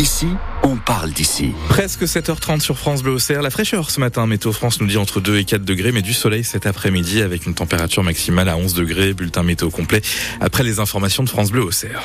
Ici, on parle d'ici. Presque 7h30 sur France Bleu Auxerre. La fraîcheur ce matin, Météo France nous dit entre 2 et 4 degrés, mais du soleil cet après-midi avec une température maximale à 11 degrés. Bulletin météo complet après les informations de France Bleu Auxerre.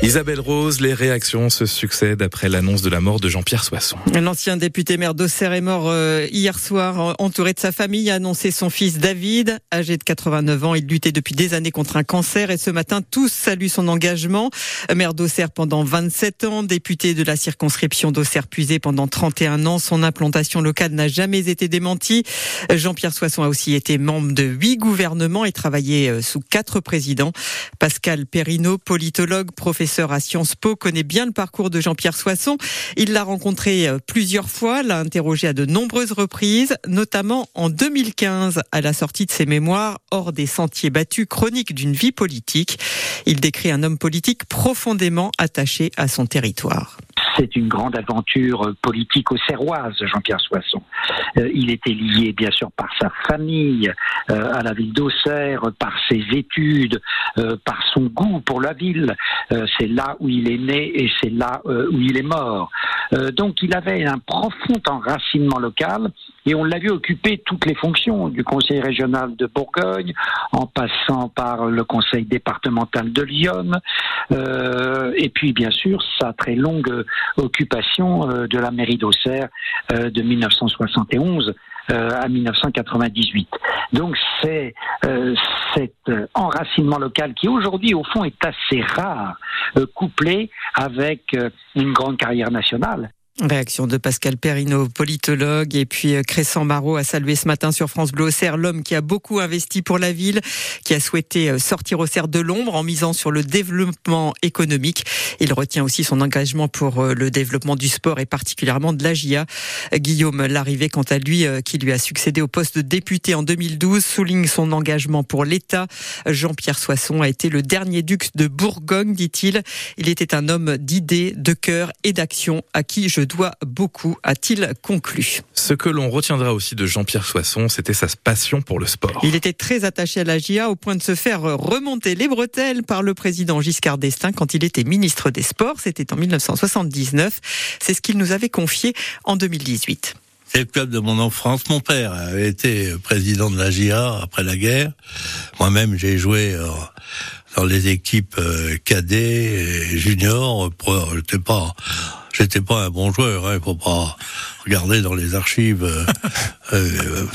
Isabelle Rose, les réactions se succèdent après l'annonce de la mort de Jean-Pierre Soisson. L'ancien député maire d'Auxerre est mort euh, hier soir, entouré de sa famille, a annoncé son fils David, âgé de 89 ans. Il luttait depuis des années contre un cancer et ce matin, tous saluent son engagement. Maire d'Auxerre pendant 27 ans, député de la circonscription d'Auxerre puisé pendant 31 ans. Son implantation locale n'a jamais été démentie. Jean-Pierre Soisson a aussi été membre de huit gouvernements et travaillé euh, sous quatre présidents. Pascal Perrineau, politologue, professeur à Sciences Po, connaît bien le parcours de Jean-Pierre Soisson. Il l'a rencontré euh, plusieurs fois, l'a interrogé à de nombreuses reprises, notamment en 2015 à la sortie de ses mémoires Hors des sentiers battus, chronique d'une vie politique. Il décrit un homme politique profondément attaché à son territoire c'est une grande aventure politique serroise Jean-Pierre Soisson. Euh, il était lié, bien sûr, par sa famille euh, à la ville d'Auxerre, par ses études, euh, par son goût pour la ville. c'est là où il est né et c'est là où il est mort. donc, il avait un profond enracinement local et on l'a vu occuper toutes les fonctions du Conseil régional de Bourgogne, en passant par le Conseil départemental de Lyon, et puis bien sûr sa très longue occupation euh, de la mairie d'Auxerre euh, de 1971 euh, à 1998. Donc c'est cet enracinement local qui aujourd'hui au fond est assez rare, couplé avec une grande carrière nationale. Réaction de Pascal Perrineau, politologue, et puis euh, Crescent Marot a salué ce matin sur France Bleu Auxerre l'homme qui a beaucoup investi pour la ville, qui a souhaité euh, sortir Auxerre de l'ombre en misant sur le développement économique. Il retient aussi son engagement pour euh, le développement du sport et particulièrement de l'AGIA. Guillaume Larrivé, quant à lui, qui lui a succédé au poste de député en 2012, souligne son engagement pour l'État. Jean-Pierre Soisson a été le dernier duc de Bourgogne, dit-il. Il était un homme d'idées, de cœur et d'action à qui je doit beaucoup, a-t-il conclu. Ce que l'on retiendra aussi de Jean-Pierre Soisson, c'était sa passion pour le sport. Il était très attaché à la GIA au point de se faire remonter les bretelles par le président Giscard d'Estaing quand il était ministre des Sports. C'était en 1979. C'est ce qu'il nous avait confié en 2018. C'est le club de mon enfance. Mon père avait été président de la GIA après la guerre. Moi-même, j'ai joué euh, dans les équipes euh, cadets et juniors. J'étais pas j'étais pas un bon joueur. Hein, il faut pas regarder dans les archives. Euh, euh,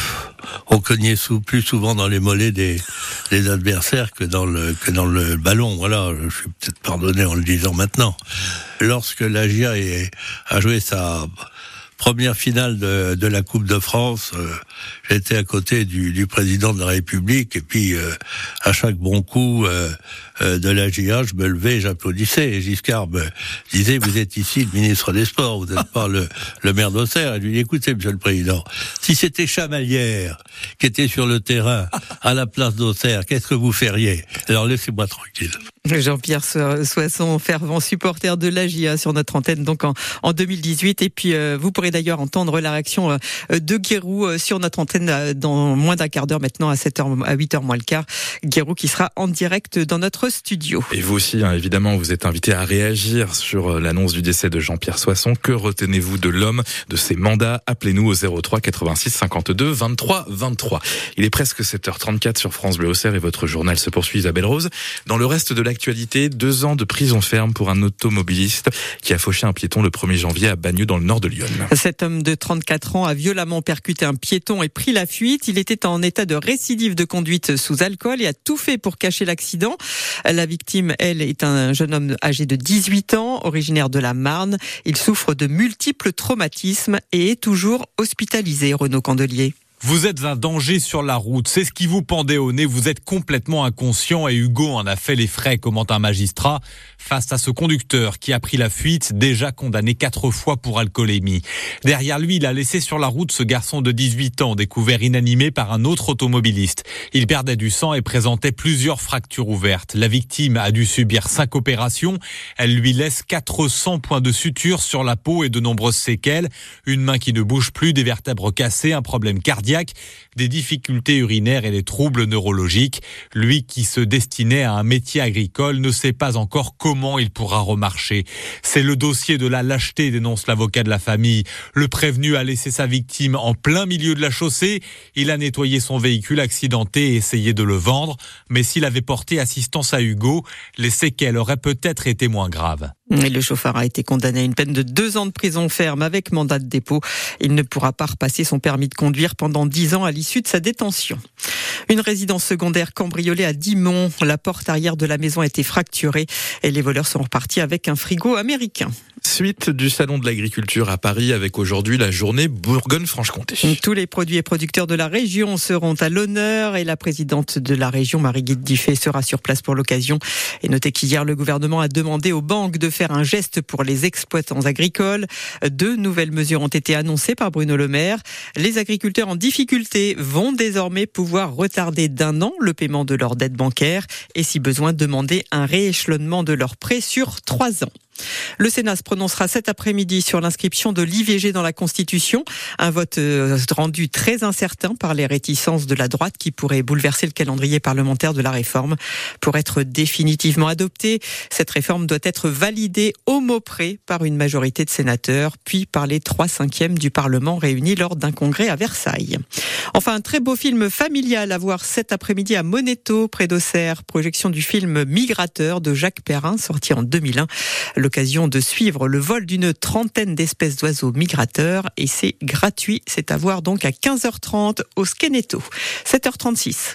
on cognait sous, plus souvent dans les mollets des, des, adversaires que dans le que dans le ballon. Voilà, je suis peut-être pardonné en le disant maintenant. Lorsque la GIA a joué sa première finale de, de, la Coupe de France, euh, j'étais à côté du, président de la République et puis euh, à chaque bon coup euh, de la GIA, je me levais, j'applaudissais. Et Giscard me disait "Vous êtes ici le ministre des Sports, vous n'êtes pas le, le maire d'Auxerre." Et lui dit "Écoutez, Monsieur le Président, si c'était Chamalière qui était sur le terrain à la place d'Auxerre, qu'est-ce que vous feriez? Alors laissez-moi tranquille." Jean-Pierre Soisson, fervent supporter de l'AGIA sur notre antenne donc en, en 2018. Et puis euh, vous pourrez d'ailleurs entendre la réaction euh, de Guérou euh, sur notre antenne dans moins d'un quart d'heure maintenant à 7h, à 8h moins le quart. Guérou qui sera en direct dans notre studio. Et vous aussi, hein, évidemment, vous êtes invité à réagir sur l'annonce du décès de Jean-Pierre Soisson. Que retenez-vous de l'homme, de ses mandats? Appelez-nous au 03 86 52 23 23. Il est presque 7h34 sur France Bleu Auxerre et votre journal se poursuit Isabelle Rose. Dans le reste de la Actualité, deux ans de prison ferme pour un automobiliste qui a fauché un piéton le 1er janvier à Bagneux dans le nord de Lyon. Cet homme de 34 ans a violemment percuté un piéton et pris la fuite. Il était en état de récidive de conduite sous alcool et a tout fait pour cacher l'accident. La victime, elle, est un jeune homme âgé de 18 ans, originaire de la Marne. Il souffre de multiples traumatismes et est toujours hospitalisé, Renaud Candelier. Vous êtes un danger sur la route, c'est ce qui vous pendait au nez, vous êtes complètement inconscient et Hugo en a fait les frais, commente un magistrat, face à ce conducteur qui a pris la fuite, déjà condamné quatre fois pour alcoolémie. Derrière lui, il a laissé sur la route ce garçon de 18 ans, découvert inanimé par un autre automobiliste. Il perdait du sang et présentait plusieurs fractures ouvertes. La victime a dû subir cinq opérations. Elle lui laisse 400 points de suture sur la peau et de nombreuses séquelles. Une main qui ne bouge plus, des vertèbres cassées, un problème cardiaque des difficultés urinaires et des troubles neurologiques. Lui qui se destinait à un métier agricole ne sait pas encore comment il pourra remarcher. C'est le dossier de la lâcheté, dénonce l'avocat de la famille. Le prévenu a laissé sa victime en plein milieu de la chaussée. Il a nettoyé son véhicule accidenté et essayé de le vendre. Mais s'il avait porté assistance à Hugo, les séquelles auraient peut-être été moins graves. Le chauffeur a été condamné à une peine de deux ans de prison ferme avec mandat de dépôt. Il ne pourra pas repasser son permis de conduire pendant dix ans à l'issue de sa détention. Une résidence secondaire cambriolée à Dimont. La porte arrière de la maison a été fracturée et les voleurs sont repartis avec un frigo américain. Suite du Salon de l'agriculture à Paris avec aujourd'hui la journée Bourgogne-Franche-Comté. Tous les produits et producteurs de la région seront à l'honneur et la présidente de la région, Marie-Guide Diffé, sera sur place pour l'occasion. Et notez qu'hier, le gouvernement a demandé aux banques de faire un geste pour les exploitants agricoles. Deux nouvelles mesures ont été annoncées par Bruno Le Maire. Les agriculteurs en difficulté vont désormais pouvoir retarder d'un an le paiement de leurs dettes bancaires et si besoin demander un rééchelonnement de leurs prêts sur trois ans. Le Sénat se prononcera cet après-midi sur l'inscription de l'IVG dans la Constitution, un vote euh, rendu très incertain par les réticences de la droite qui pourrait bouleverser le calendrier parlementaire de la réforme. Pour être définitivement adoptée, cette réforme doit être validée au mot près par une majorité de sénateurs, puis par les trois cinquièmes du Parlement réunis lors d'un congrès à Versailles. Enfin, un très beau film familial à voir cet après-midi à Moneto, près d'Auxerre, projection du film Migrateur de Jacques Perrin, sorti en 2001 l'occasion de suivre le vol d'une trentaine d'espèces d'oiseaux migrateurs et c'est gratuit. C'est à voir donc à 15h30 au Skeneto. 7h36.